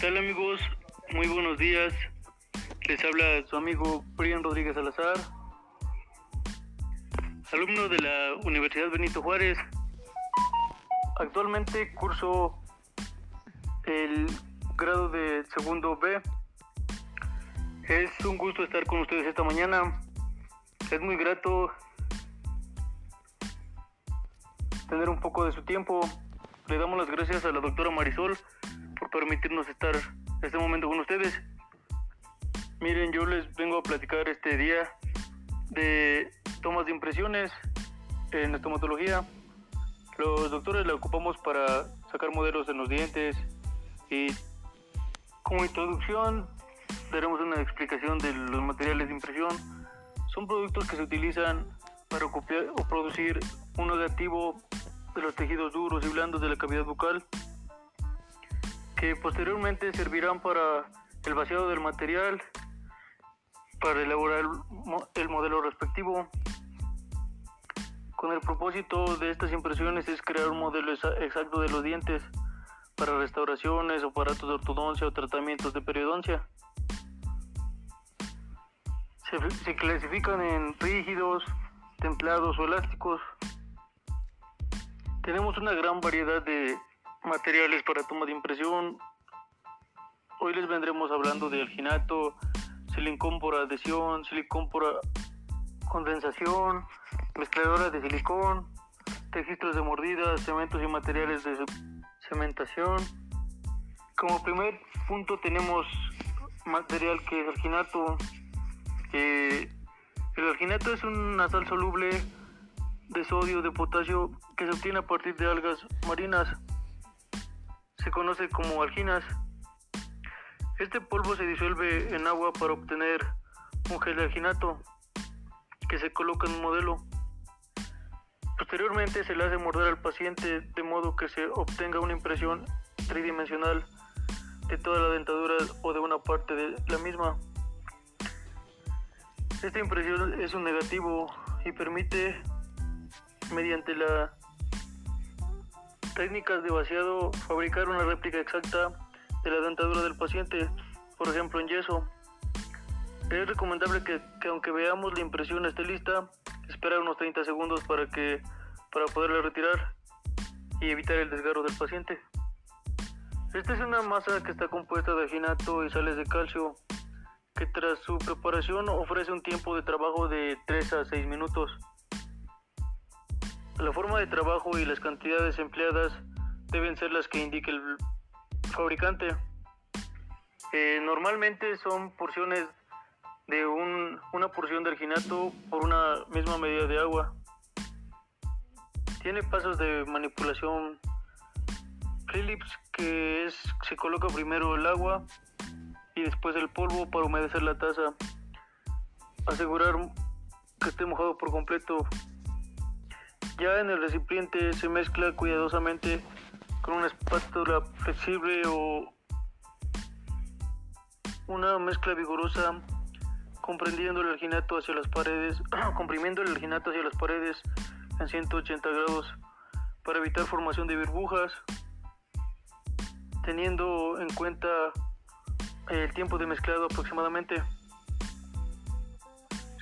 tal amigos? Muy buenos días. Les habla su amigo Brian Rodríguez Salazar, alumno de la Universidad Benito Juárez. Actualmente curso el grado de segundo B. Es un gusto estar con ustedes esta mañana. Es muy grato tener un poco de su tiempo. Le damos las gracias a la doctora Marisol permitirnos estar este momento con ustedes. Miren, yo les vengo a platicar este día de tomas de impresiones en estomatología. Los doctores la ocupamos para sacar modelos en los dientes y como introducción daremos una explicación de los materiales de impresión. Son productos que se utilizan para copiar o producir un negativo de los tejidos duros y blandos de la cavidad bucal que posteriormente servirán para el vaciado del material, para elaborar el, modelo respectivo. Con el propósito de estas impresiones es crear un modelo exacto de los dientes para restauraciones, aparatos de ortodoncia o tratamientos de periodoncia. Se, se clasifican en rígidos, templados o elásticos. Tenemos una gran variedad de materiales para toma de impresión. Hoy les vendremos hablando de alginato, silicón por adhesión, silicón por condensación, mezcladoras de silicón, registros de mordidas, cementos y materiales de cementación. Como primer punto tenemos material que es alginato. el alginato es una sal soluble de sodio, de potasio que se obtiene a partir de algas marinas se conoce como alginas. Este polvo se disuelve en agua para obtener un gel alginato que se coloca en un modelo. Posteriormente se le hace morder al paciente de modo que se obtenga una impresión tridimensional de toda la dentadura o de una parte de la misma. Esta impresión es un negativo y permite, mediante la técnicas de vaciado, fabricar una réplica exacta de la dentadura del paciente, por ejemplo en yeso. Es recomendable que, aunque veamos la impresión esté lista, esperar unos 30 segundos para, que, para poderla retirar y evitar el desgarro del paciente. Esta es una masa que está compuesta de aginato y sales de calcio, que tras su preparación ofrece un tiempo de trabajo de 3 a 6 minutos. La forma de trabajo y las cantidades empleadas deben ser las que indique el fabricante. Eh, normalmente son porciones de una porción de alginato por una misma medida de agua. Tiene pasos de manipulación Phillips que es se coloca primero el agua y después el polvo para humedecer la taza. Asegurar que esté mojado por completo ya en el recipiente se mezcla cuidadosamente con una espátula flexible o una mezcla vigorosa comprendiendo el alginato hacia las paredes, comprimiendo el alginato hacia las paredes en 180 grados para evitar formación de burbujas, teniendo en cuenta el tiempo de mezclado aproximadamente.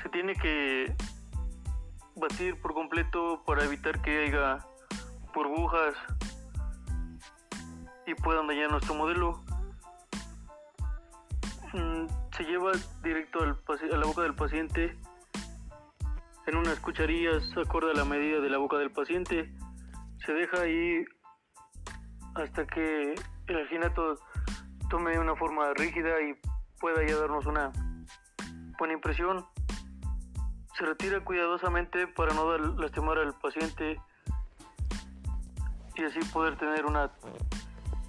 Se tiene que batir por completo para evitar que haya burbujas y puedan dañar nuestro modelo. Mm, se lleva directo al a la boca del paciente en unas cucharillas acorde a la medida de la boca del paciente. Se deja ahí hasta que el alginato tome una forma rígida y pueda ya darnos una buena impresión. Se retira cuidadosamente para no lastimar al paciente y así poder tener una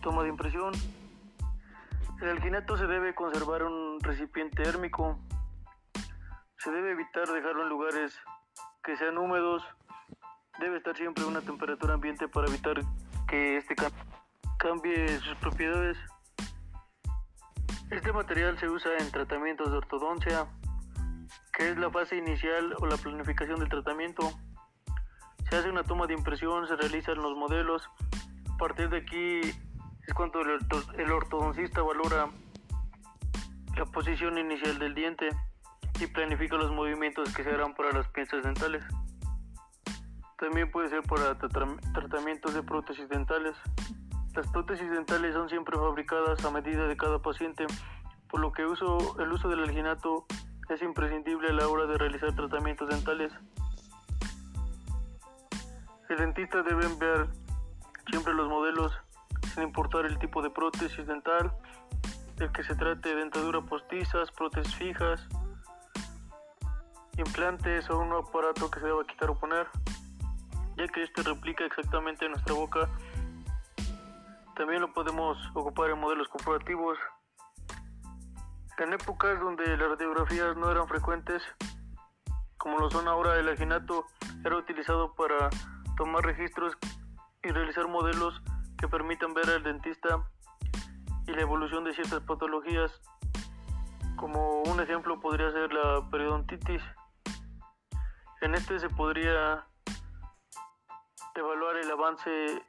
toma de impresión. El alginato se debe conservar en un recipiente térmico. Se debe evitar dejarlo en lugares que sean húmedos. Debe estar siempre a una temperatura ambiente para evitar que este cambie sus propiedades. Este material se usa en tratamientos de ortodoncia, que es la fase inicial o la planificación del tratamiento. Se hace una toma de impresión, se realizan los modelos. A partir de aquí es cuando el ortodoncista valora la posición inicial del diente y planifica los movimientos que se harán para las piezas dentales. También puede ser para tratamientos de prótesis dentales. Las prótesis dentales son siempre fabricadas a medida de cada paciente, por lo que uso, el uso del alginato es imprescindible a la hora de realizar tratamientos dentales. El dentista debe enviar siempre los modelos, sin importar el tipo de prótesis dental, el que se trate de dentadura postizas, prótesis fijas, implantes o un aparato que se deba quitar o poner, ya que este replica exactamente nuestra boca. También lo podemos ocupar en modelos corporativos. En épocas donde las radiografías no eran frecuentes, como lo son ahora, el aginato era utilizado para tomar registros y realizar modelos que permitan ver al dentista y la evolución de ciertas patologías. Como un ejemplo podría ser la periodontitis. En este se podría evaluar el avance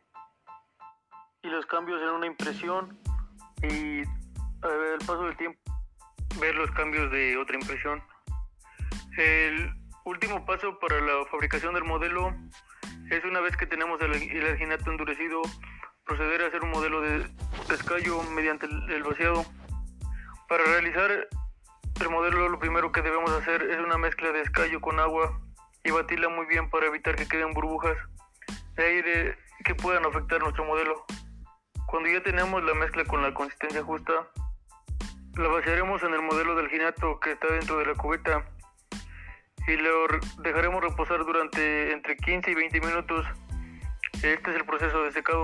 y los cambios en una impresión y al paso del tiempo ver los cambios de otra impresión. El último paso para la fabricación del modelo es una vez que tenemos el, alginato endurecido, proceder a hacer un modelo de escallo mediante el, vaciado. Para realizar el modelo lo primero que debemos hacer es una mezcla de escallo con agua y batirla muy bien para evitar que queden burbujas de aire que puedan afectar nuestro modelo. Cuando ya tenemos la mezcla con la consistencia justa, la vaciaremos en el modelo del ginato que está dentro de la cubeta y lo dejaremos reposar durante entre 15 y 20 minutos. Este es el proceso de secado.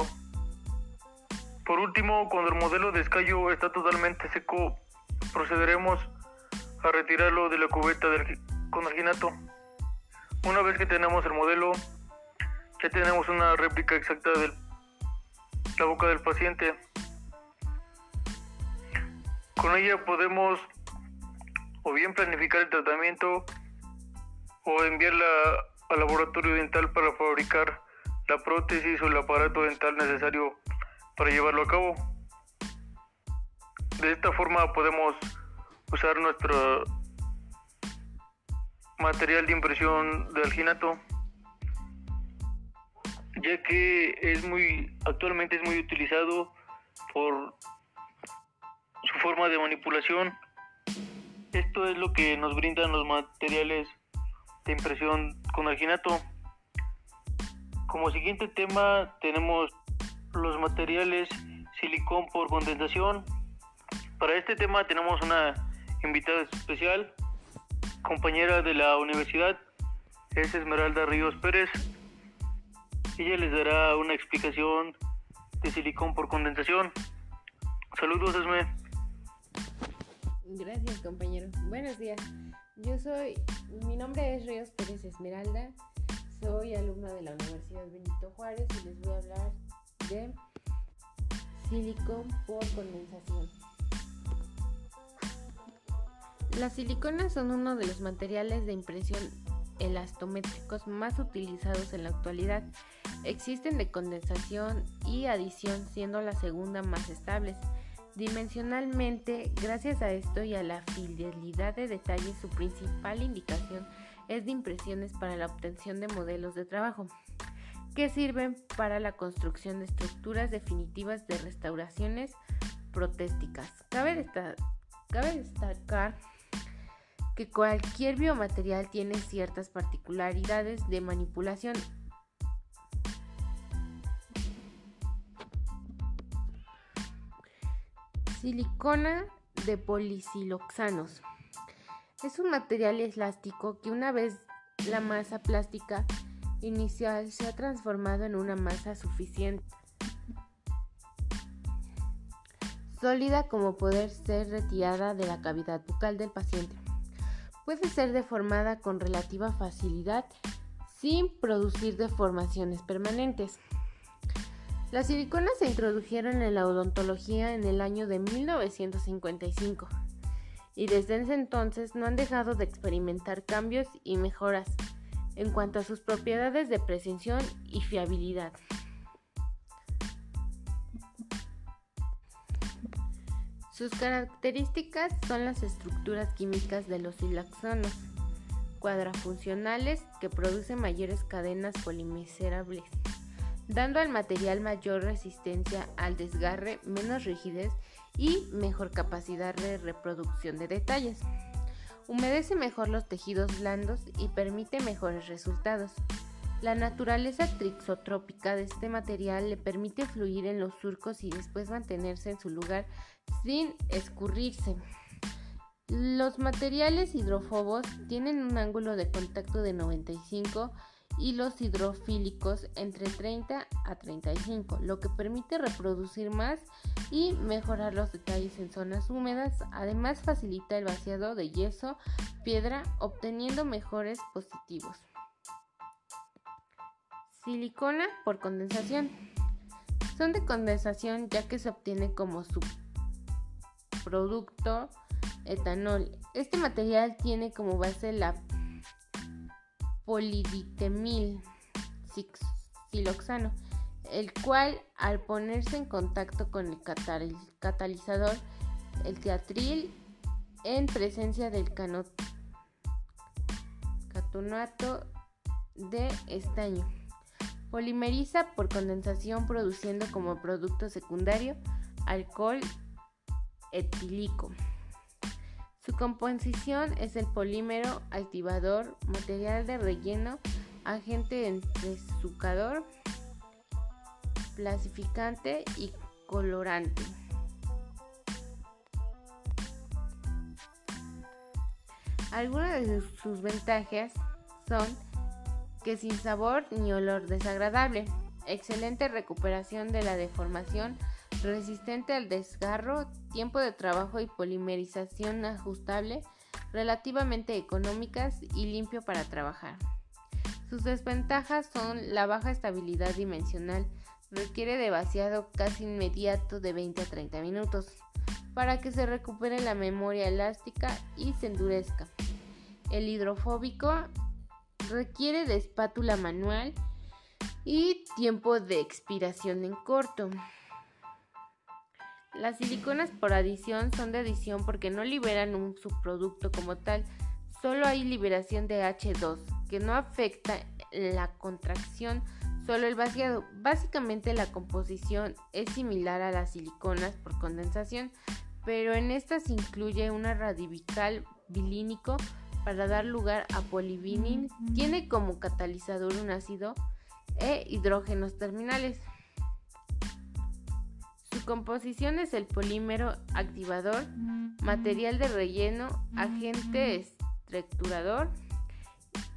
Por último, cuando el modelo de escayo está totalmente seco, procederemos a retirarlo de la cubeta con alginato. Una vez que tenemos el modelo, ya tenemos una réplica exacta de la boca del paciente. Con ella podemos o bien planificar el tratamiento o enviarla al laboratorio dental para fabricar la prótesis o el aparato dental necesario para llevarlo a cabo. De esta forma podemos usar nuestro material de impresión de alginato ya que es muy actualmente es muy utilizado por forma de manipulación. Esto es lo que nos brindan los materiales de impresión con alginato. Como siguiente tema tenemos los materiales silicón por condensación. Para este tema tenemos una invitada especial, compañera de la universidad, es Esmeralda Ríos Pérez. Ella les dará una explicación de silicón por condensación. Saludos, Esme. Gracias, compañero. Buenos días. Yo soy, mi nombre es Ríos Pérez Esmeralda, soy alumna de la Universidad Benito Juárez y les voy a hablar de silicón por condensación. Las siliconas son uno de los materiales de impresión elastométricos más utilizados en la actualidad. Existen de condensación y adición, siendo la segunda más estable. Dimensionalmente, gracias a esto y a la fidelidad de detalle, su principal indicación es de impresiones para la obtención de modelos de trabajo, que sirven para la construcción de estructuras definitivas de restauraciones protésticas. Cabe, cabe destacar que cualquier biomaterial tiene ciertas particularidades de manipulación Silicona de polisiloxanos. Es un material elástico que una vez la masa plástica inicial se ha transformado en una masa suficiente sólida como poder ser retirada de la cavidad bucal del paciente. Puede ser deformada con relativa facilidad sin producir deformaciones permanentes. Las siliconas se introdujeron en la odontología en el año de 1955 y desde ese entonces no han dejado de experimentar cambios y mejoras en cuanto a sus propiedades de precisión y fiabilidad. Sus características son las estructuras químicas de los siloxanos cuadrafuncionales que producen mayores cadenas polimerizables, dando al material mayor resistencia al desgarre, menos rigidez y mejor capacidad de reproducción de detalles. Humedece mejor los tejidos blandos y permite mejores resultados. La naturaleza trixotrópica de este material le permite fluir en los surcos y después mantenerse en su lugar sin escurrirse. Los materiales hidrófobos tienen un ángulo de contacto de 95 y los hidrofílicos entre 30 a 35, lo que permite reproducir más y mejorar los detalles en zonas húmedas. Además facilita el vaciado de yeso, piedra, obteniendo mejores positivos. Silicona por condensación. Son de condensación ya que se obtiene como subproducto etanol. Este material tiene como base la poliditemil siloxano, el cual al ponerse en contacto con el catalizador, el teatril, en presencia del catonato de estaño, polimeriza por condensación produciendo como producto secundario alcohol etílico. Su composición es el polímero, activador, material de relleno, agente entresucador, plasificante y colorante. Algunas de sus ventajas son que sin sabor ni olor desagradable, excelente recuperación de la deformación, resistente al desgarro, tiempo de trabajo y polimerización ajustable, relativamente económicas y limpio para trabajar. Sus desventajas son la baja estabilidad dimensional, requiere de vaciado casi inmediato de 20 a 30 minutos para que se recupere la memoria elástica y se endurezca. El hidrofóbico requiere de espátula manual y tiempo de expiración en corto. Las siliconas por adición son de adición porque no liberan un subproducto como tal, solo hay liberación de H2, que no afecta la contracción, solo el vaciado. Básicamente la composición es similar a las siliconas por condensación, pero en estas incluye un radical bilínico para dar lugar a polivinil, tiene como catalizador un ácido e hidrógenos terminales composición es el polímero activador, material de relleno, agente estructurador,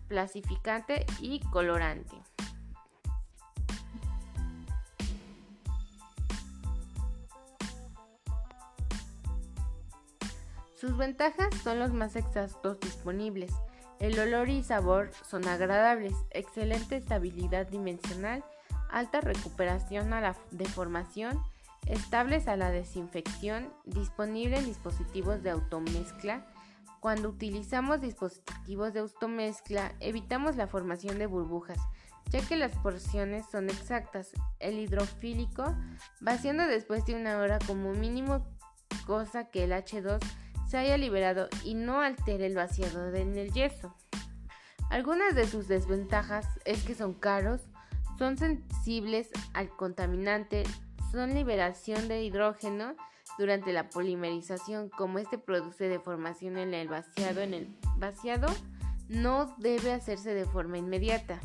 plasificante y colorante. Sus ventajas son los más exactos disponibles. El olor y sabor son agradables, excelente estabilidad dimensional, alta recuperación a la deformación, estables a la desinfección, disponible en dispositivos de automezcla. Cuando utilizamos dispositivos de automezcla, evitamos la formación de burbujas, ya que las porciones son exactas. El hidrofílico, vaciando después de una hora como mínimo, cosa que el H2 se haya liberado y no altere el vaciado en el yeso. Algunas de sus desventajas es que son caros, son sensibles al contaminante, son liberación de hidrógeno durante la polimerización, como este produce deformación en el vaciado. En el vaciado no debe hacerse de forma inmediata.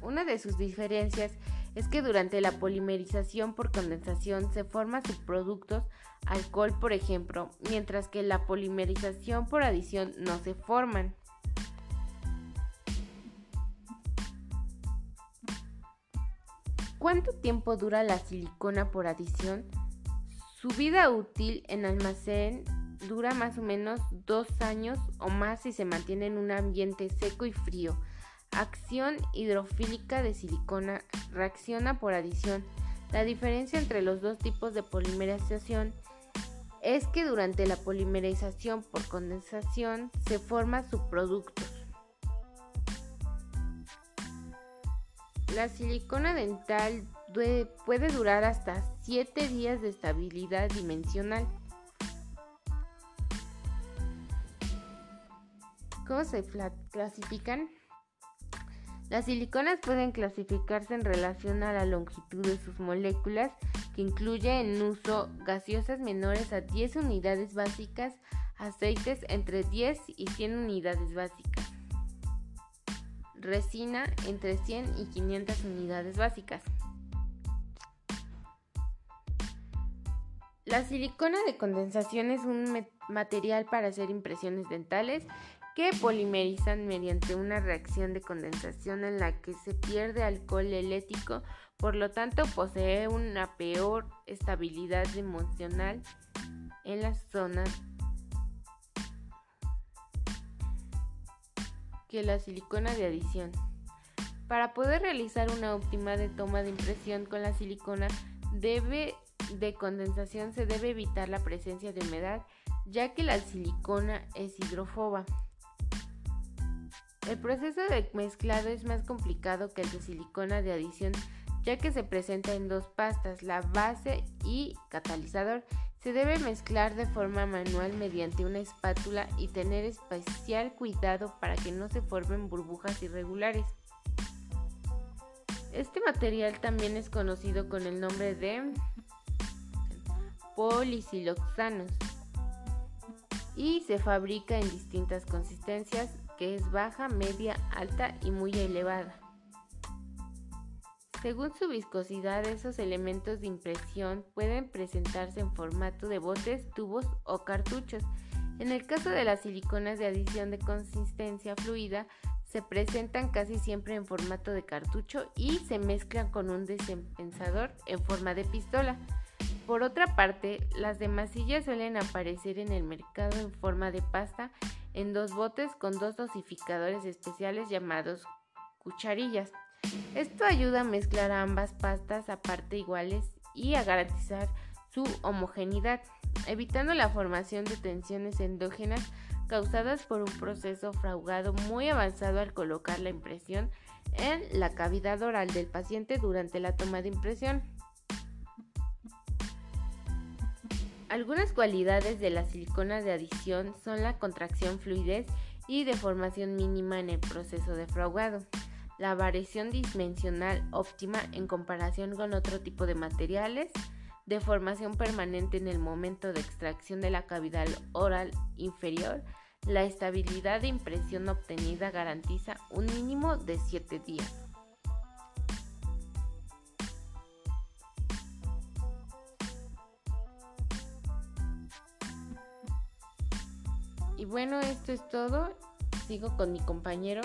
Una de sus diferencias es que durante la polimerización por condensación se forman subproductos, alcohol por ejemplo, mientras que la polimerización por adición no se forman. ¿Cuánto tiempo dura la silicona por adición? Su vida útil en almacén dura más o menos dos años o más si se mantiene en un ambiente seco y frío. Acción hidrofílica de silicona reacciona por adición. La diferencia entre los dos tipos de polimerización es que durante la polimerización por condensación se forman subproductos La silicona dental puede durar hasta 7 días de estabilidad dimensional. ¿Cómo se clasifican? Las siliconas pueden clasificarse en relación a la longitud de sus moléculas, que incluye en uso gaseosas menores a 10 unidades básicas, aceites entre 10 y 100 unidades básicas, resina entre 100 y 500 unidades básicas. La silicona de condensación es un material para hacer impresiones dentales que polimerizan mediante una reacción de condensación en la que se pierde alcohol elético, por lo tanto posee una peor estabilidad emocional en las zonas que la silicona de adición. Para poder realizar una óptima de toma de impresión con la silicona debe de condensación se debe evitar la presencia de humedad ya que la silicona es hidrofoba. El proceso de mezclado es más complicado que el de silicona de adición, ya que se presenta en dos pastas, la base y catalizador. Se debe mezclar de forma manual mediante una espátula y tener especial cuidado para que no se formen burbujas irregulares. Este material también es conocido con el nombre de polisiloxanos y se fabrica en distintas consistencias que es baja, media, alta y muy elevada. Según su viscosidad, esos elementos de impresión pueden presentarse en formato de botes, tubos o cartuchos. En el caso de las siliconas de adición de consistencia fluida, se presentan casi siempre en formato de cartucho y se mezclan con un desempensador en forma de pistola. Por otra parte, las de masilla suelen aparecer en el mercado en forma de pasta en dos botes con dos dosificadores especiales llamados cucharillas. Esto ayuda a mezclar ambas pastas a partes iguales y a garantizar su homogeneidad, evitando la formación de tensiones endógenas causadas por un proceso fraugado muy avanzado al colocar la impresión en la cavidad oral del paciente durante la toma de impresión. Algunas cualidades de la silicona de adición son la contracción fluidez y deformación mínima en el proceso de fraguado, la variación dimensional óptima en comparación con otro tipo de materiales, deformación permanente en el momento de extracción de la cavidad oral inferior, la estabilidad de impresión obtenida garantiza un mínimo de 7 días. Y bueno, esto es todo. Sigo con mi compañero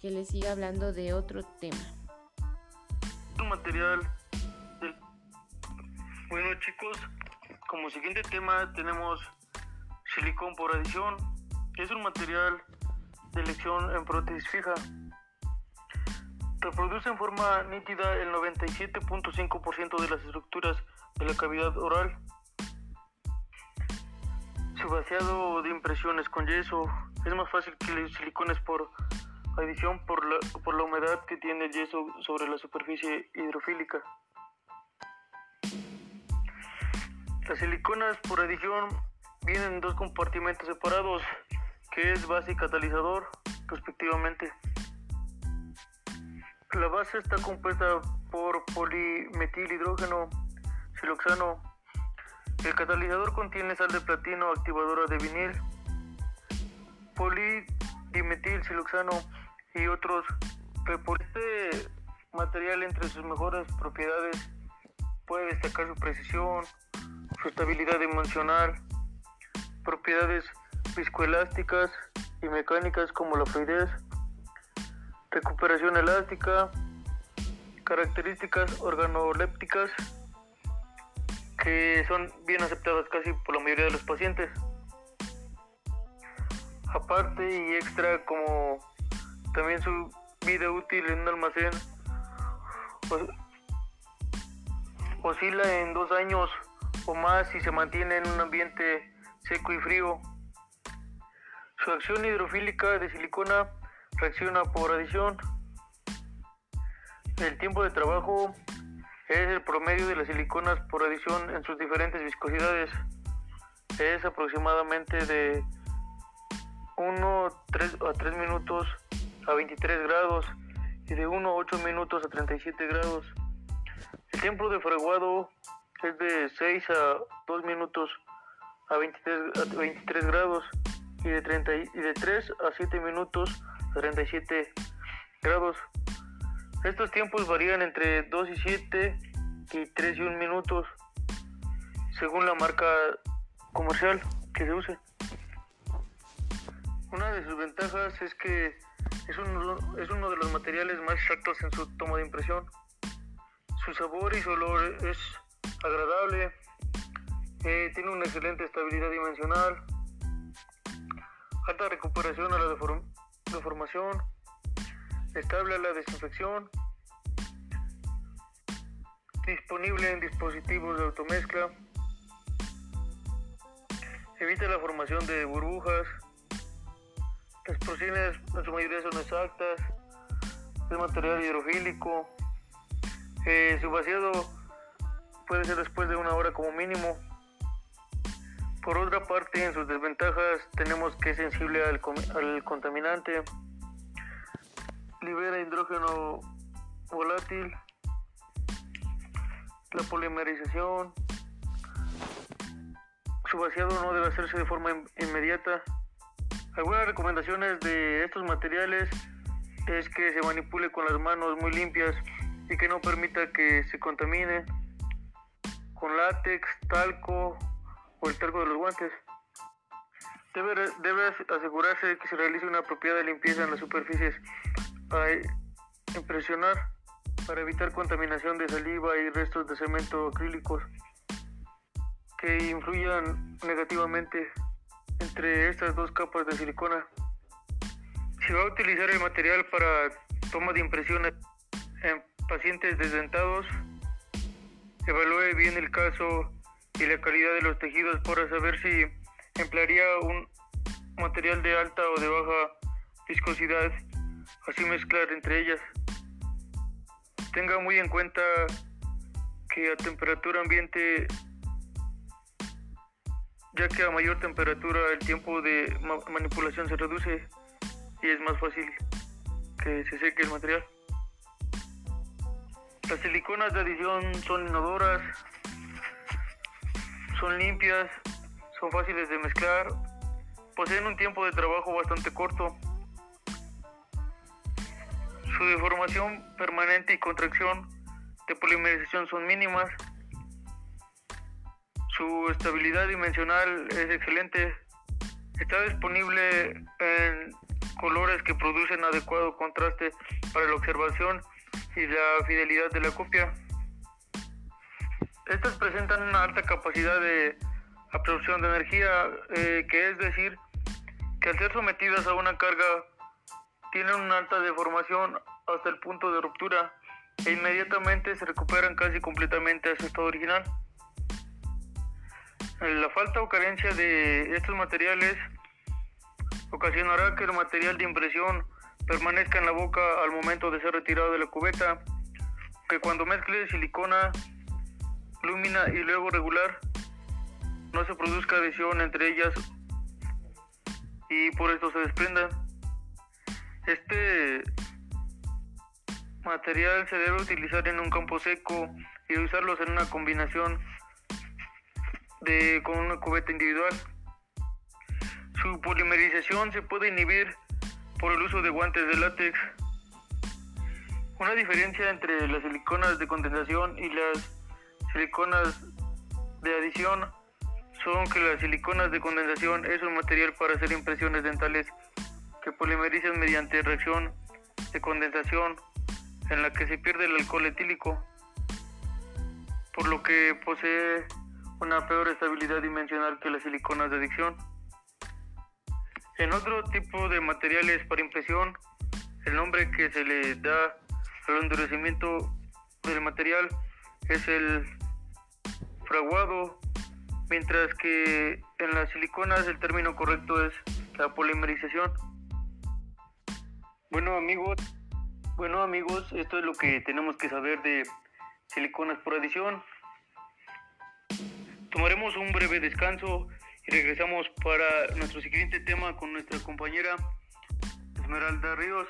que le siga hablando de otro tema. Un material Bueno chicos, como siguiente tema tenemos silicón por adición. Es un material de elección en prótesis fija. Reproduce en forma nítida el 97.5% de las estructuras de la cavidad oral su vaciado de impresiones con yeso es más fácil que los silicones por adición por la, por la humedad que tiene el yeso sobre la superficie hidrofílica. Las siliconas por adición vienen en dos compartimentos separados, que es base y catalizador, respectivamente. La base está compuesta por polimetilhidrógeno, siloxano, el catalizador contiene sal de platino activadora de vinil, siloxano y otros. Por este material entre sus mejores propiedades puede destacar su precisión, su estabilidad emocional, propiedades viscoelásticas y mecánicas como la fluidez, recuperación elástica, características organolépticas que son bien aceptadas casi por la mayoría de los pacientes. Aparte y extra como también su vida útil en un almacén oscila en dos años o más si se mantiene en un ambiente seco y frío. Su acción hidrofílica de silicona reacciona por adición. El tiempo de trabajo es el promedio de las siliconas por adición en sus diferentes viscosidades. Es aproximadamente de 1 3 a 3 minutos a 23 grados y de 1 a 8 minutos a 37 grados. El tiempo de fraguado es de 6 a 2 minutos a 23, 23 grados y de, 30, y de 3 a 7 minutos a 37 grados. Estos tiempos varían entre 2 y 7 y 3 y 1 minutos según la marca comercial que se use. Una de sus ventajas es que es uno, es uno de los materiales más exactos en su toma de impresión. Su sabor y su olor es agradable, eh, tiene una excelente estabilidad dimensional, alta recuperación a la deformación, estable a la desinfección, disponible en dispositivos de automezcla, evita la formación de burbujas, las porciones en su mayoría son exactas, es material hidrofílico, eh, su vaciado puede ser después de una hora como mínimo. Por otra parte, en sus desventajas tenemos que es sensible al, al contaminante, libera hidrógeno volátil, la polimerización, su vaciado no debe hacerse de forma inmediata. Algunas recomendaciones de estos materiales es que se manipule con las manos muy limpias y que no permita que se contamine con látex, talco o el talco de los guantes. Debe, asegurarse que se realice una apropiada limpieza en las superficies a impresionar para evitar contaminación de saliva y restos de cemento acrílicos que influyan negativamente entre estas dos capas de silicona. Si va a utilizar el material para toma de impresiones en pacientes desdentados, evalúe bien el caso y la calidad de los tejidos para saber si emplearía un material de alta o de baja viscosidad, así mezclar entre ellas. Tenga muy en cuenta que a temperatura ambiente, ya que a mayor temperatura el tiempo de manipulación se reduce y es más fácil que se seque el material. Las siliconas de adición son inodoras, son limpias, son fáciles de mezclar, poseen un tiempo de trabajo bastante corto. Su deformación permanente y contracción de polimerización son mínimas. Su estabilidad dimensional es excelente. Está disponible en colores que producen adecuado contraste para la observación y la fidelidad de la copia. Estas presentan una alta capacidad de absorción de energía, eh, que es decir, que al ser sometidas a una carga tienen una alta deformación hasta el punto de ruptura e inmediatamente se recuperan casi completamente a su estado original. La falta o carencia de estos materiales ocasionará que el material de impresión permanezca en la boca al momento de ser retirado de la cubeta, que cuando mezcle silicona, lúmina y luego regular, no se produzca adhesión entre ellas y por esto se desprenda. Este material se debe utilizar en un campo seco y usarlos en una combinación con una cubeta individual. Su polimerización se puede inhibir por el uso de guantes de látex. Una diferencia entre las siliconas de condensación y las siliconas de adición son que las siliconas de condensación es un material para hacer impresiones dentales que polimerizan mediante reacción de condensación en la que se pierde el alcohol etílico, por lo que posee una peor estabilidad dimensional que las siliconas de adicción. En otro tipo de materiales para impresión, el nombre que se le da al endurecimiento del material es el fraguado, mientras que en las siliconas el término correcto es la polimerización. Bueno amigos, bueno amigos, esto es lo que tenemos que saber de siliconas por adición. Tomaremos un breve descanso y regresamos para nuestro siguiente tema con nuestra compañera Esmeralda Ríos.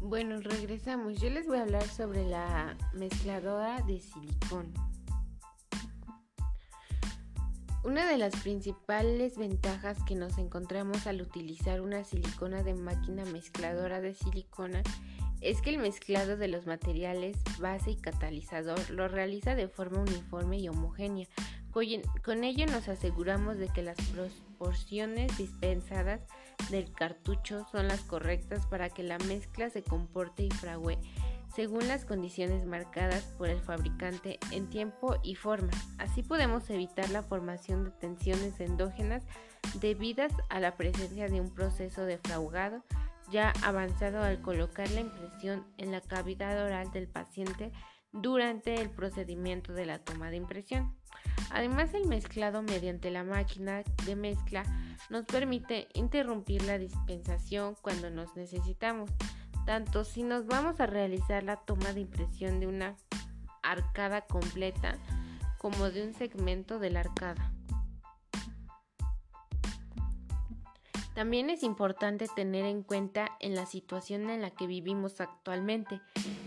Bueno, regresamos. Yo les voy a hablar sobre la mezcladora de silicón. Una de las principales ventajas que nos encontramos al utilizar una silicona de máquina mezcladora de silicona es que el mezclado de los materiales base y catalizador lo realiza de forma uniforme y homogénea. Con ello nos aseguramos de que las proporciones dispensadas del cartucho son las correctas para que la mezcla se comporte y frague según las condiciones marcadas por el fabricante en tiempo y forma. Así podemos evitar la formación de tensiones endógenas debidas a la presencia de un proceso de fraugado ya avanzado al colocar la impresión en la cavidad oral del paciente durante el procedimiento de la toma de impresión. Además, el mezclado mediante la máquina de mezcla nos permite interrumpir la dispensación cuando nos necesitamos, tanto si nos vamos a realizar la toma de impresión de una arcada completa como de un segmento de la arcada. También es importante tener en cuenta en la situación en la que vivimos actualmente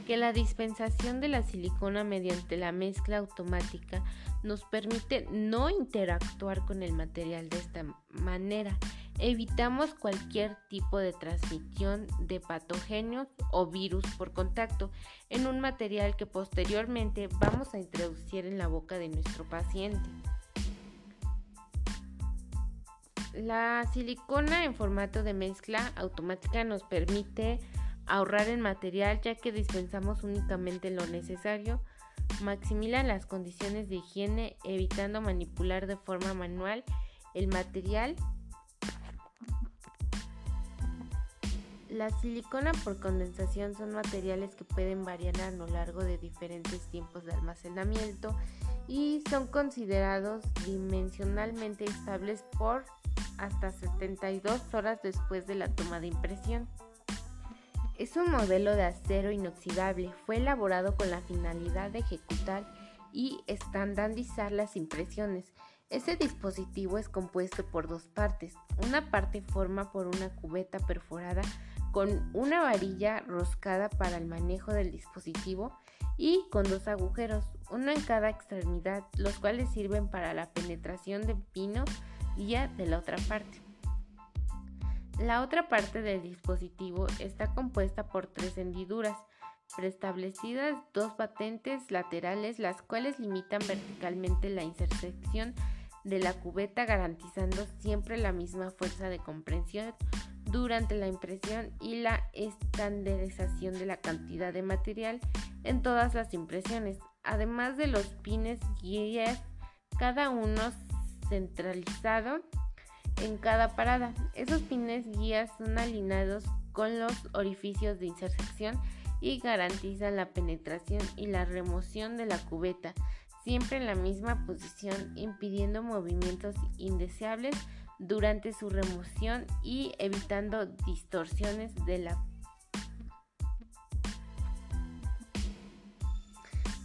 que la dispensación de la silicona mediante la mezcla automática nos permite no interactuar con el material de esta manera. Evitamos cualquier tipo de transmisión de patógenos o virus por contacto en un material que posteriormente vamos a introducir en la boca de nuestro paciente. La silicona en formato de mezcla automática nos permite ahorrar en material ya que dispensamos únicamente lo necesario, maximiza las condiciones de higiene evitando manipular de forma manual el material. La silicona por condensación son materiales que pueden variar a lo largo de diferentes tiempos de almacenamiento y son considerados dimensionalmente estables por hasta 72 horas después de la toma de impresión. Es un modelo de acero inoxidable, fue elaborado con la finalidad de ejecutar y estandarizar las impresiones. Este dispositivo es compuesto por dos partes. Una parte forma por una cubeta perforada con una varilla roscada para el manejo del dispositivo y con dos agujeros, uno en cada extremidad, los cuales sirven para la penetración de pino guía de la otra parte. La otra parte del dispositivo está compuesta por tres hendiduras preestablecidas, dos patentes laterales, las cuales limitan verticalmente la intersección de la cubeta garantizando siempre la misma fuerza de comprensión durante la impresión y la estandarización de la cantidad de material en todas las impresiones, además de los pines guías, cada uno centralizado en cada parada. Esos pines guías son alineados con los orificios de intersección y garantizan la penetración y la remoción de la cubeta, siempre en la misma posición, impidiendo movimientos indeseables durante su remoción y evitando distorsiones de la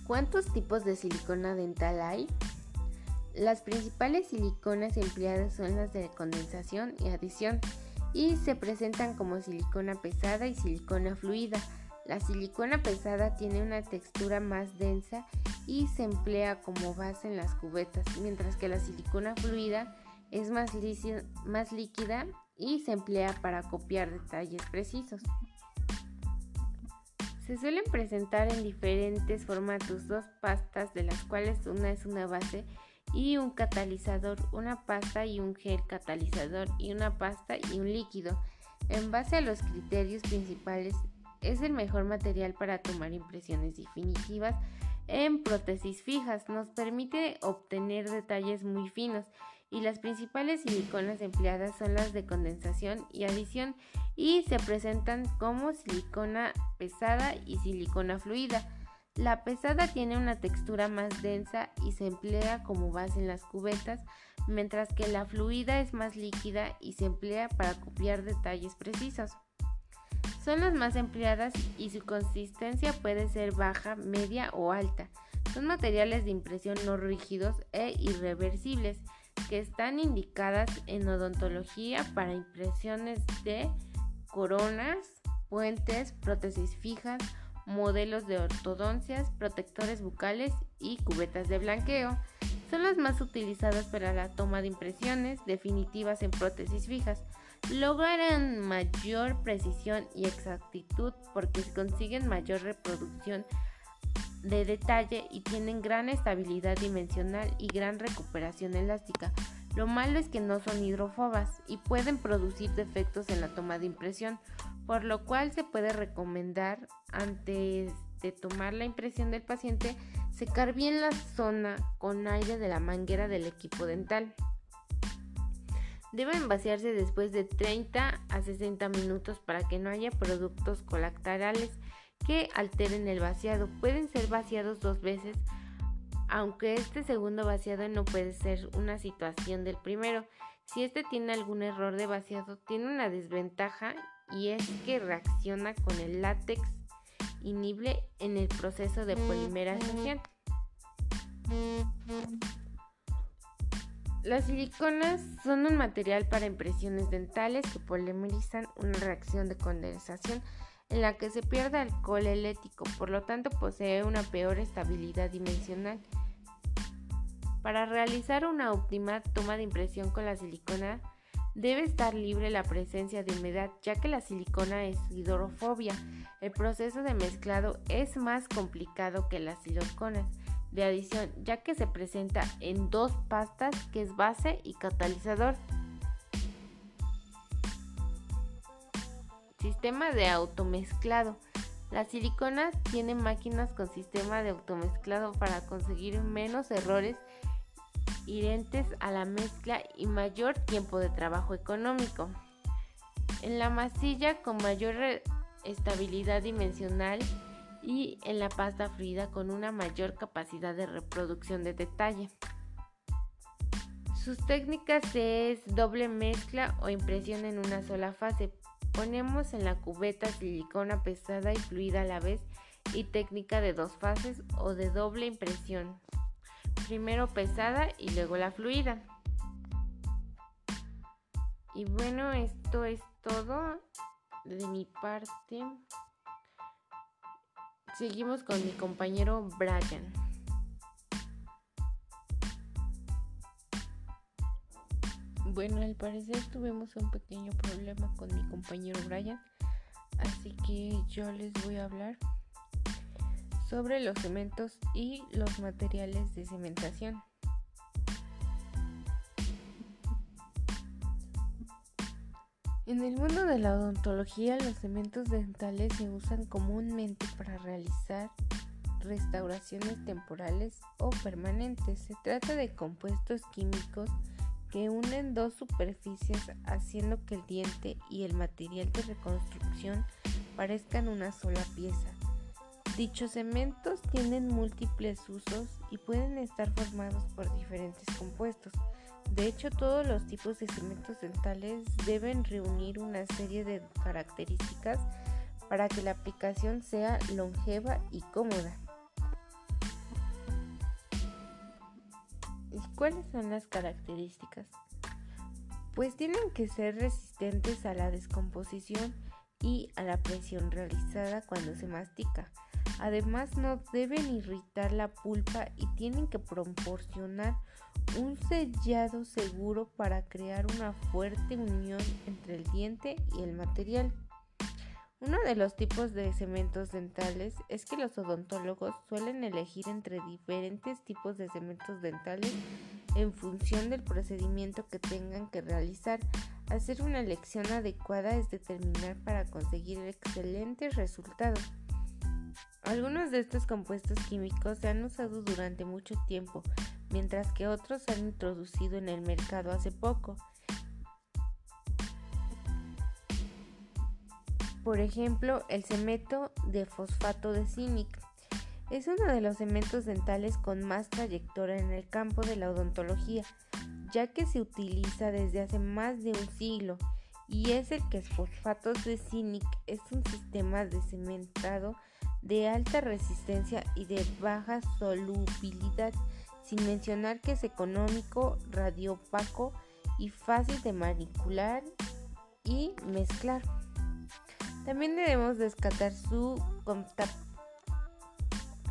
¿Cuántos tipos de silicona dental hay? Las principales siliconas empleadas son las de condensación y adición y se presentan como silicona pesada y silicona fluida. La silicona pesada tiene una textura más densa y se emplea como base en las cubetas, mientras que la silicona fluida es más, más líquida y se emplea para copiar detalles precisos. Se suelen presentar en diferentes formatos dos pastas, de las cuales una es una base y un catalizador, una pasta y un gel catalizador y una pasta y un líquido. En base a los criterios principales, es el mejor material para tomar impresiones definitivas en prótesis fijas. Nos permite obtener detalles muy finos y las principales siliconas empleadas son las de condensación y adición y se presentan como silicona pesada y silicona fluida. La pesada tiene una textura más densa y se emplea como base en las cubetas, mientras que la fluida es más líquida y se emplea para copiar detalles precisos. Son las más empleadas y su consistencia puede ser baja, media o alta. Son materiales de impresión no rígidos e irreversibles que están indicadas en odontología para impresiones de coronas, puentes, prótesis fijas, modelos de ortodoncias, protectores bucales y cubetas de blanqueo. Son las más utilizadas para la toma de impresiones definitivas en prótesis fijas. Logran mayor precisión y exactitud porque consiguen mayor reproducción de detalle y tienen gran estabilidad dimensional y gran recuperación elástica. Lo malo es que no son hidrofobas y pueden producir defectos en la toma de impresión, por lo cual se puede recomendar antes de tomar la impresión del paciente secar bien la zona con aire de la manguera del equipo dental. Deben vaciarse después de 30 a 60 minutos para que no haya productos colaterales que alteren el vaciado. Pueden ser vaciados dos veces, aunque este segundo vaciado no puede ser una situación del primero. Si este tiene algún error de vaciado, tiene una desventaja y es que reacciona con el látex inhible en el proceso de polimerización. Las siliconas son un material para impresiones dentales que polimerizan una reacción de condensación en la que se pierde alcohol elético, por lo tanto posee una peor estabilidad dimensional. Para realizar una óptima toma de impresión con la silicona, debe estar libre la presencia de humedad, ya que la silicona es hidrofobia. El proceso de mezclado es más complicado que las siliconas de adición, ya que se presenta en dos pastas que es base y catalizador. Sistema de automezclado. La silicona tiene máquinas con sistema de automezclado para conseguir menos errores inherentes a la mezcla y mayor tiempo de trabajo económico. En la masilla con mayor estabilidad dimensional y en la pasta fluida con una mayor capacidad de reproducción de detalle. Sus técnicas es doble mezcla o impresión en una sola fase Ponemos en la cubeta silicona pesada y fluida a la vez y técnica de dos fases o de doble impresión. Primero pesada y luego la fluida. Y bueno, esto es todo de mi parte. Seguimos con mi compañero Brian. Bueno, al parecer tuvimos un pequeño problema con mi compañero Brian, así que yo les voy a hablar sobre los cementos y los materiales de cementación. En el mundo de la odontología, los cementos dentales se usan comúnmente para realizar restauraciones temporales o permanentes. Se trata de compuestos químicos que unen dos superficies haciendo que el diente y el material de reconstrucción parezcan una sola pieza. Dichos cementos tienen múltiples usos y pueden estar formados por diferentes compuestos. De hecho, todos los tipos de cementos dentales deben reunir una serie de características para que la aplicación sea longeva y cómoda. ¿Cuáles son las características? Pues tienen que ser resistentes a la descomposición y a la presión realizada cuando se mastica. Además no deben irritar la pulpa y tienen que proporcionar un sellado seguro para crear una fuerte unión entre el diente y el material. Uno de los tipos de cementos dentales es que los odontólogos suelen elegir entre diferentes tipos de cementos dentales en función del procedimiento que tengan que realizar. Hacer una elección adecuada es determinar para conseguir excelentes resultados. Algunos de estos compuestos químicos se han usado durante mucho tiempo, mientras que otros se han introducido en el mercado hace poco. Por ejemplo, el cemento de fosfato de zinc. Es uno de los cementos dentales con más trayectoria en el campo de la odontología, ya que se utiliza desde hace más de un siglo y es el que fosfatos de zinc es un sistema de cementado de alta resistencia y de baja solubilidad, sin mencionar que es económico, radiopaco y fácil de manipular y mezclar. También debemos descartar su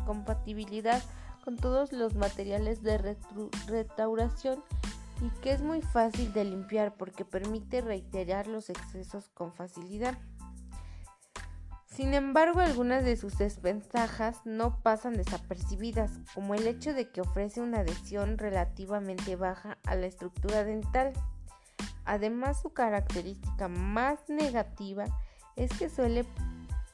compatibilidad con todos los materiales de restauración y que es muy fácil de limpiar porque permite reiterar los excesos con facilidad. Sin embargo, algunas de sus desventajas no pasan desapercibidas, como el hecho de que ofrece una adhesión relativamente baja a la estructura dental. Además, su característica más negativa es que suele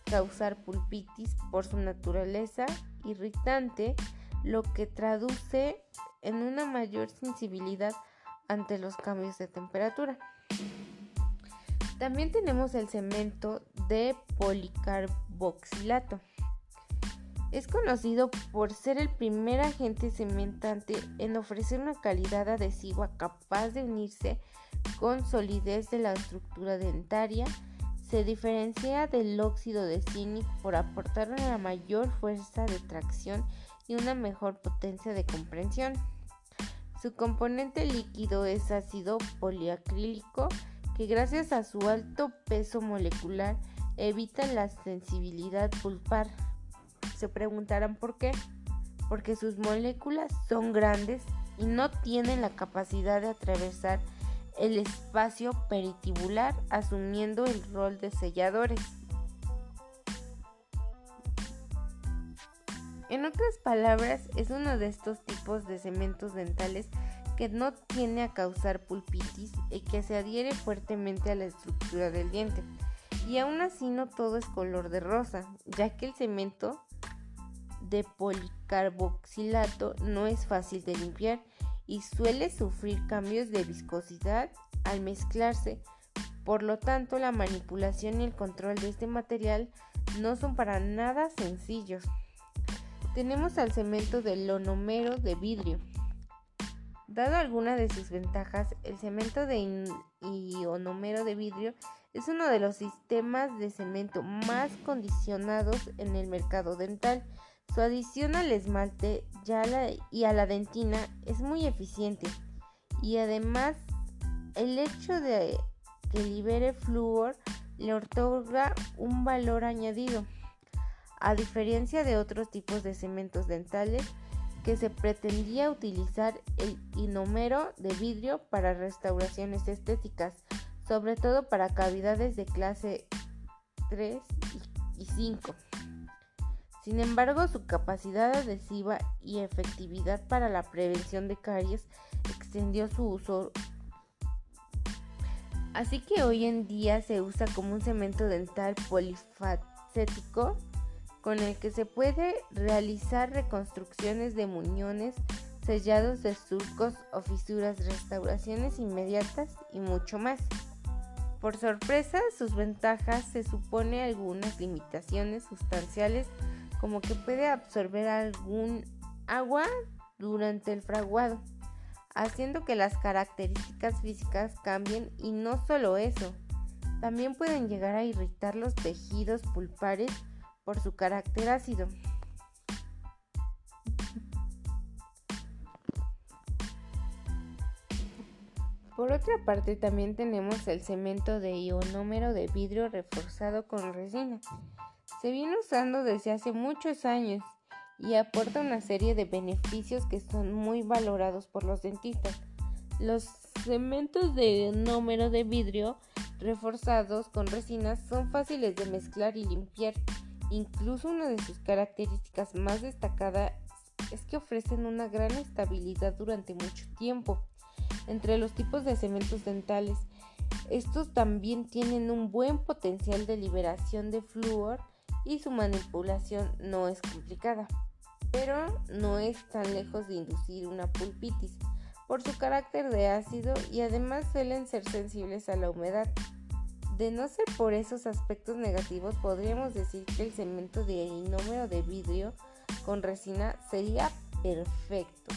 causar pulpitis por su naturaleza irritante, lo que traduce en una mayor sensibilidad ante los cambios de temperatura. También tenemos el cemento de policarboxilato. Es conocido por ser el primer agente cementante en ofrecer una calidad adhesiva capaz de unirse con solidez de la estructura dentaria. Se diferencia del óxido de zinc por aportar una mayor fuerza de tracción y una mejor potencia de comprensión. Su componente líquido es ácido poliacrílico que gracias a su alto peso molecular evita la sensibilidad pulpar. Se preguntarán por qué. Porque sus moléculas son grandes y no tienen la capacidad de atravesar el espacio peritibular asumiendo el rol de selladores. En otras palabras, es uno de estos tipos de cementos dentales que no tiene a causar pulpitis y que se adhiere fuertemente a la estructura del diente. Y aún así no todo es color de rosa, ya que el cemento de policarboxilato no es fácil de limpiar y suele sufrir cambios de viscosidad al mezclarse. Por lo tanto, la manipulación y el control de este material no son para nada sencillos. Tenemos al cemento del lonomero de vidrio. Dado alguna de sus ventajas, el cemento de ionomero de vidrio es uno de los sistemas de cemento más condicionados en el mercado dental. Su adición al esmalte y a la dentina es muy eficiente y además el hecho de que libere flúor le otorga un valor añadido. A diferencia de otros tipos de cementos dentales, que se pretendía utilizar el inómero de vidrio para restauraciones estéticas, sobre todo para cavidades de clase 3 y 5. Sin embargo, su capacidad adhesiva y efectividad para la prevención de caries extendió su uso. Así que hoy en día se usa como un cemento dental polifacético con el que se puede realizar reconstrucciones de muñones, sellados de surcos o fisuras, restauraciones inmediatas y mucho más. Por sorpresa, sus ventajas se supone algunas limitaciones sustanciales como que puede absorber algún agua durante el fraguado, haciendo que las características físicas cambien y no solo eso, también pueden llegar a irritar los tejidos pulpares por su carácter ácido. Por otra parte también tenemos el cemento de ionómero de vidrio reforzado con resina. Se viene usando desde hace muchos años y aporta una serie de beneficios que son muy valorados por los dentistas. Los cementos de ionómero de vidrio reforzados con resinas son fáciles de mezclar y limpiar Incluso una de sus características más destacadas es que ofrecen una gran estabilidad durante mucho tiempo. Entre los tipos de cementos dentales, estos también tienen un buen potencial de liberación de flúor y su manipulación no es complicada, pero no es tan lejos de inducir una pulpitis por su carácter de ácido y además suelen ser sensibles a la humedad. De no ser por esos aspectos negativos, podríamos decir que el cemento de inómero de vidrio con resina sería perfecto.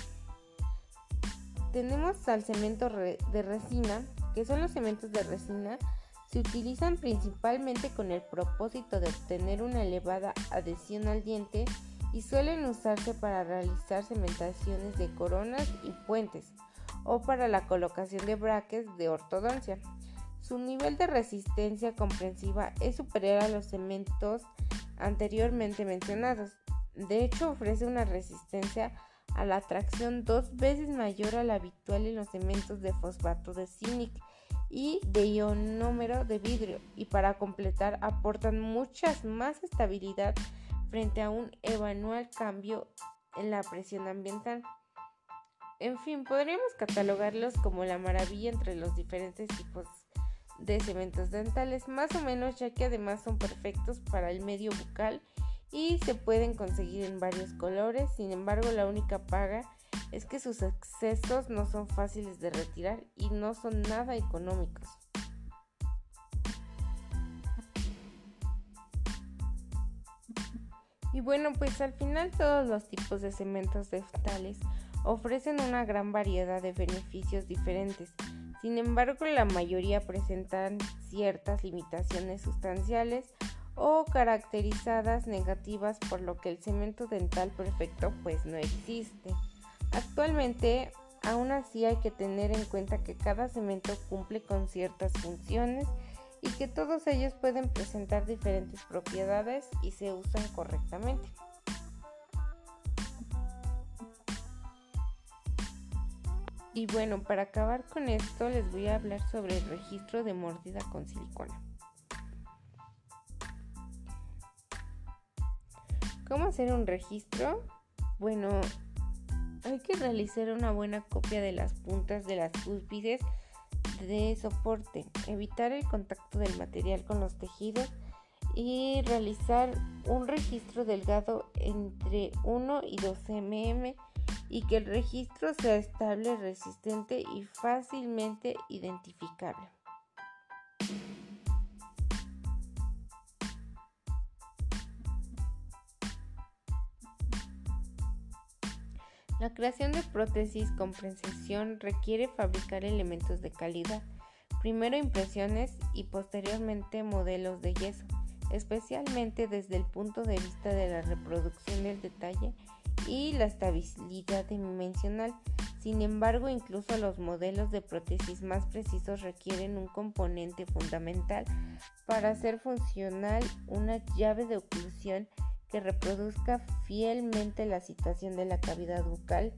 Tenemos al cemento de resina, que son los cementos de resina, se utilizan principalmente con el propósito de obtener una elevada adhesión al diente y suelen usarse para realizar cementaciones de coronas y puentes o para la colocación de braques de ortodoncia. Su nivel de resistencia comprensiva es superior a los cementos anteriormente mencionados. De hecho, ofrece una resistencia a la tracción dos veces mayor a la habitual en los cementos de fosfato de zinc y de ionómero de vidrio y para completar aportan muchas más estabilidad frente a un eventual cambio en la presión ambiental. En fin, podríamos catalogarlos como la maravilla entre los diferentes tipos de cementos dentales, más o menos ya que además son perfectos para el medio bucal y se pueden conseguir en varios colores, sin embargo la única paga es que sus excesos no son fáciles de retirar y no son nada económicos. Y bueno, pues al final todos los tipos de cementos dentales ofrecen una gran variedad de beneficios diferentes. Sin embargo, la mayoría presentan ciertas limitaciones sustanciales o caracterizadas negativas por lo que el cemento dental perfecto pues no existe. Actualmente, aún así hay que tener en cuenta que cada cemento cumple con ciertas funciones y que todos ellos pueden presentar diferentes propiedades y se usan correctamente. Y bueno, para acabar con esto les voy a hablar sobre el registro de mordida con silicona. ¿Cómo hacer un registro? Bueno, hay que realizar una buena copia de las puntas de las cúspides de soporte, evitar el contacto del material con los tejidos y realizar un registro delgado entre 1 y 2 mm y que el registro sea estable, resistente y fácilmente identificable. La creación de prótesis con precisión requiere fabricar elementos de calidad, primero impresiones y posteriormente modelos de yeso, especialmente desde el punto de vista de la reproducción del detalle y la estabilidad dimensional. Sin embargo, incluso los modelos de prótesis más precisos requieren un componente fundamental para hacer funcional una llave de oclusión que reproduzca fielmente la situación de la cavidad bucal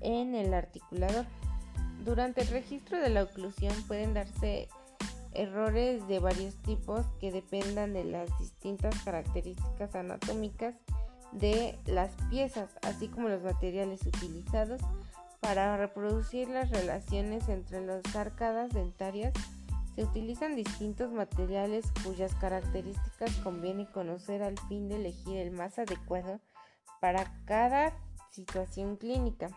en el articulador. Durante el registro de la oclusión pueden darse errores de varios tipos que dependan de las distintas características anatómicas de las piezas, así como los materiales utilizados para reproducir las relaciones entre las arcadas dentarias se utilizan distintos materiales cuyas características conviene conocer al fin de elegir el más adecuado para cada situación clínica.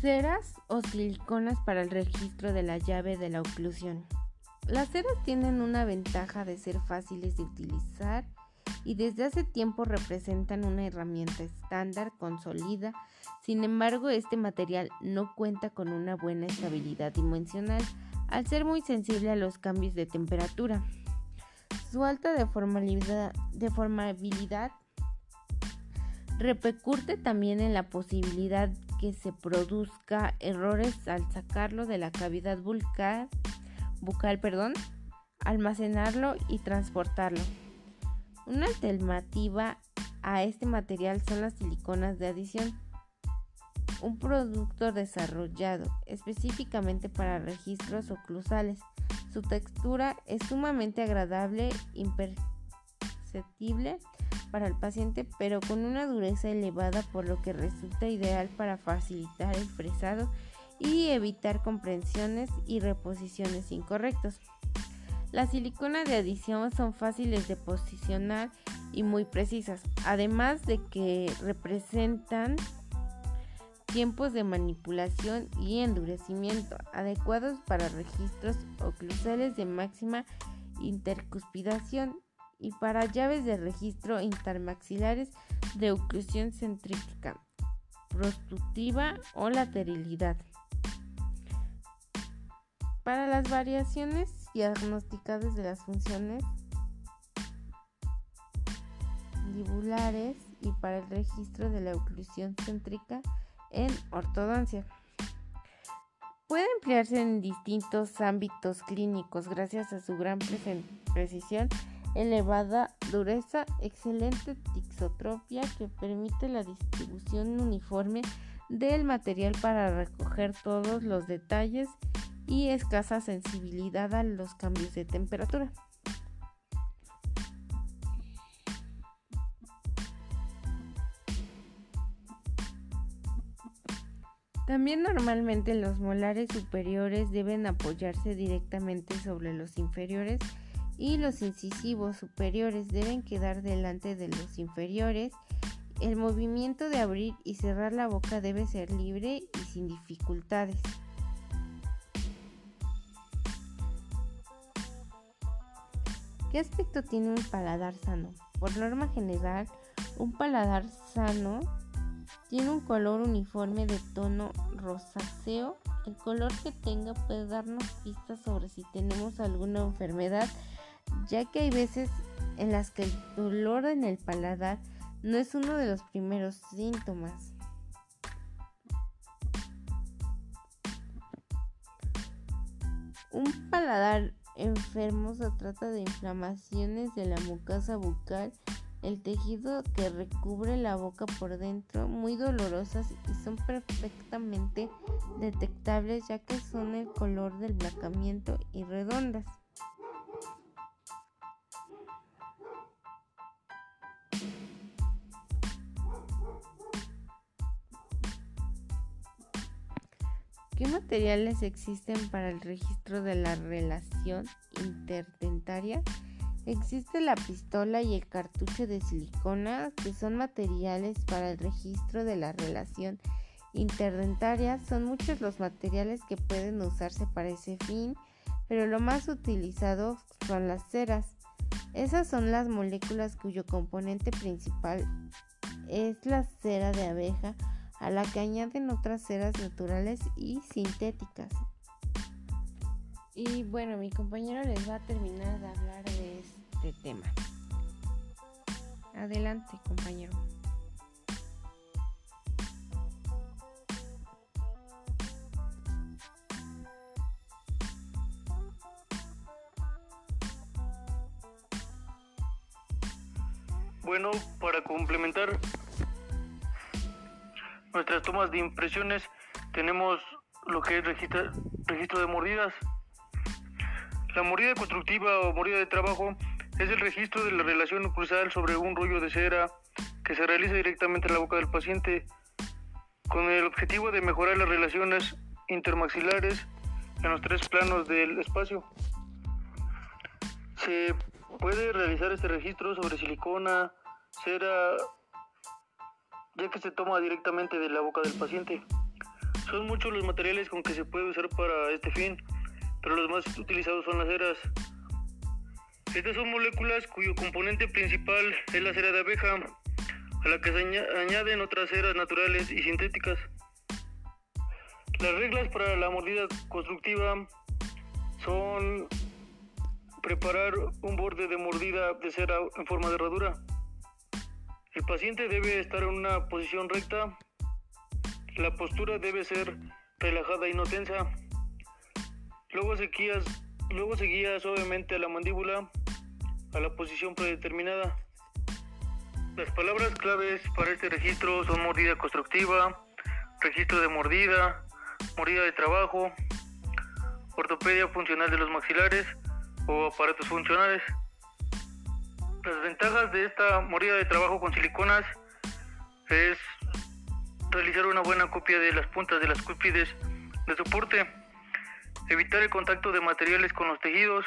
Ceras o siliconas para el registro de la llave de la oclusión. Las ceras tienen una ventaja de ser fáciles de utilizar y desde hace tiempo representan una herramienta estándar consolida. Sin embargo, este material no cuenta con una buena estabilidad dimensional al ser muy sensible a los cambios de temperatura. Su alta deformabilidad, repercute también en la posibilidad que se produzca errores al sacarlo de la cavidad bucal, almacenarlo y transportarlo. Una alternativa a este material son las siliconas de adición, un producto desarrollado específicamente para registros oclusales. Su textura es sumamente agradable, imperceptible para el paciente, pero con una dureza elevada, por lo que resulta ideal para facilitar el fresado y evitar comprensiones y reposiciones incorrectos. Las siliconas de adición son fáciles de posicionar y muy precisas, además de que representan tiempos de manipulación y endurecimiento adecuados para registros oclusales de máxima intercuspidación y para llaves de registro intermaxilares de oclusión centrífuga, prostructiva o lateralidad. Para las variaciones diagnosticadas de las funciones mandibulares y para el registro de la oclusión céntrica en ortodoncia. Puede emplearse en distintos ámbitos clínicos gracias a su gran precisión, elevada dureza, excelente tixotropia que permite la distribución uniforme del material para recoger todos los detalles y escasa sensibilidad a los cambios de temperatura. También normalmente los molares superiores deben apoyarse directamente sobre los inferiores y los incisivos superiores deben quedar delante de los inferiores. El movimiento de abrir y cerrar la boca debe ser libre y sin dificultades. ¿Qué aspecto tiene un paladar sano? Por norma general, un paladar sano tiene un color uniforme de tono rosáceo. El color que tenga puede darnos pistas sobre si tenemos alguna enfermedad, ya que hay veces en las que el dolor en el paladar no es uno de los primeros síntomas. Un paladar enfermo se trata de inflamaciones de la mucosa bucal el tejido que recubre la boca por dentro, muy dolorosas y son perfectamente detectables ya que son el color del blanqueamiento y redondas. ¿Qué materiales existen para el registro de la relación interdentaria? Existe la pistola y el cartucho de silicona, que son materiales para el registro de la relación interdentaria. Son muchos los materiales que pueden usarse para ese fin, pero lo más utilizado son las ceras. Esas son las moléculas cuyo componente principal es la cera de abeja, a la que añaden otras ceras naturales y sintéticas. Y bueno, mi compañero les va a terminar de hablar de este tema. Adelante, compañero. Bueno, para complementar nuestras tomas de impresiones, tenemos lo que es registro de mordidas, la mordida constructiva o mordida de trabajo es el registro de la relación cruzal sobre un rollo de cera que se realiza directamente en la boca del paciente con el objetivo de mejorar las relaciones intermaxilares en los tres planos del espacio. Se puede realizar este registro sobre silicona, cera, ya que se toma directamente de la boca del paciente. Son muchos los materiales con que se puede usar para este fin pero los más utilizados son las ceras. Estas son moléculas cuyo componente principal es la cera de abeja, a la que se añaden otras ceras naturales y sintéticas. Las reglas para la mordida constructiva son preparar un borde de mordida de cera en forma de herradura. El paciente debe estar en una posición recta. La postura debe ser relajada y no tensa. Luego se, guía, luego suavemente a la mandíbula a la posición predeterminada. Las palabras claves para este registro son mordida constructiva, registro de mordida, mordida de trabajo, ortopedia funcional de los maxilares o aparatos funcionales. Las ventajas de esta mordida de trabajo con siliconas es realizar una buena copia de las puntas de las cúspides de soporte evitar el contacto de materiales con los tejidos,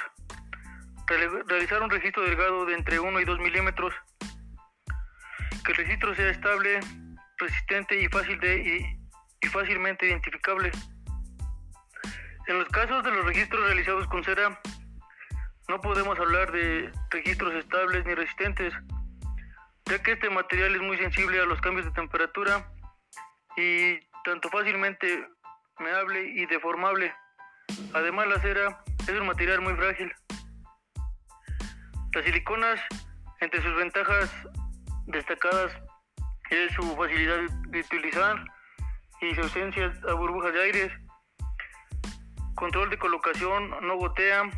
realizar un registro delgado de entre 1 y 2 milímetros, que el registro sea estable, resistente y fácil de, y fácilmente identificable. En los casos de los registros realizados con cera, no podemos hablar de registros estables ni resistentes, ya que este material es muy sensible a los cambios de temperatura y tanto fácilmente meable y deformable. Además la cera es un material muy frágil. Las siliconas, entre sus ventajas destacadas, es su facilidad de utilizar y su ausencia a burbujas de aire, control de colocación, no gotea,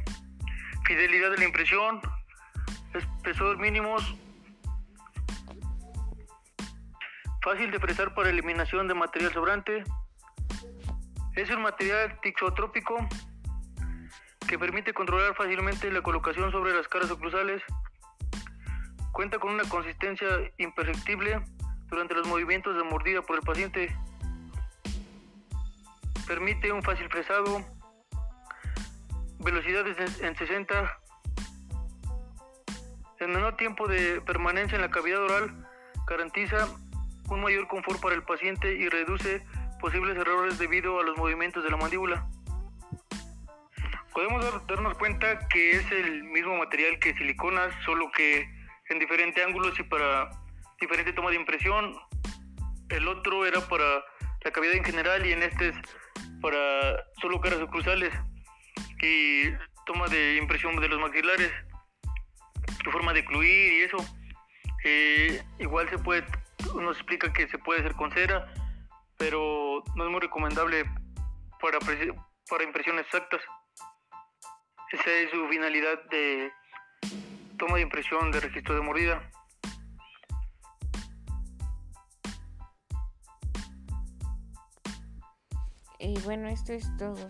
fidelidad de la impresión, espesor mínimos, fácil de presar para eliminación de material sobrante, es un material tixotrópico que permite controlar fácilmente la colocación sobre las caras oclusales. Cuenta con una consistencia imperceptible durante los movimientos de mordida por el paciente. Permite un fácil fresado, velocidades en 60, el menor tiempo de permanencia en la cavidad oral garantiza un mayor confort para el paciente y reduce posibles errores debido a los movimientos de la mandíbula. Podemos darnos cuenta que es el mismo material que siliconas, solo que en diferentes ángulos y para diferente toma de impresión. El otro era para la cavidad en general y en este es para solo caras oclusales y toma de impresión de los maxilares, su forma de incluir y eso. Eh, igual se puede, nos explica que se puede hacer con cera, pero no es muy recomendable para, para impresiones exactas. Esa es su finalidad de toma de impresión de registro de mordida. Y bueno, esto es todo.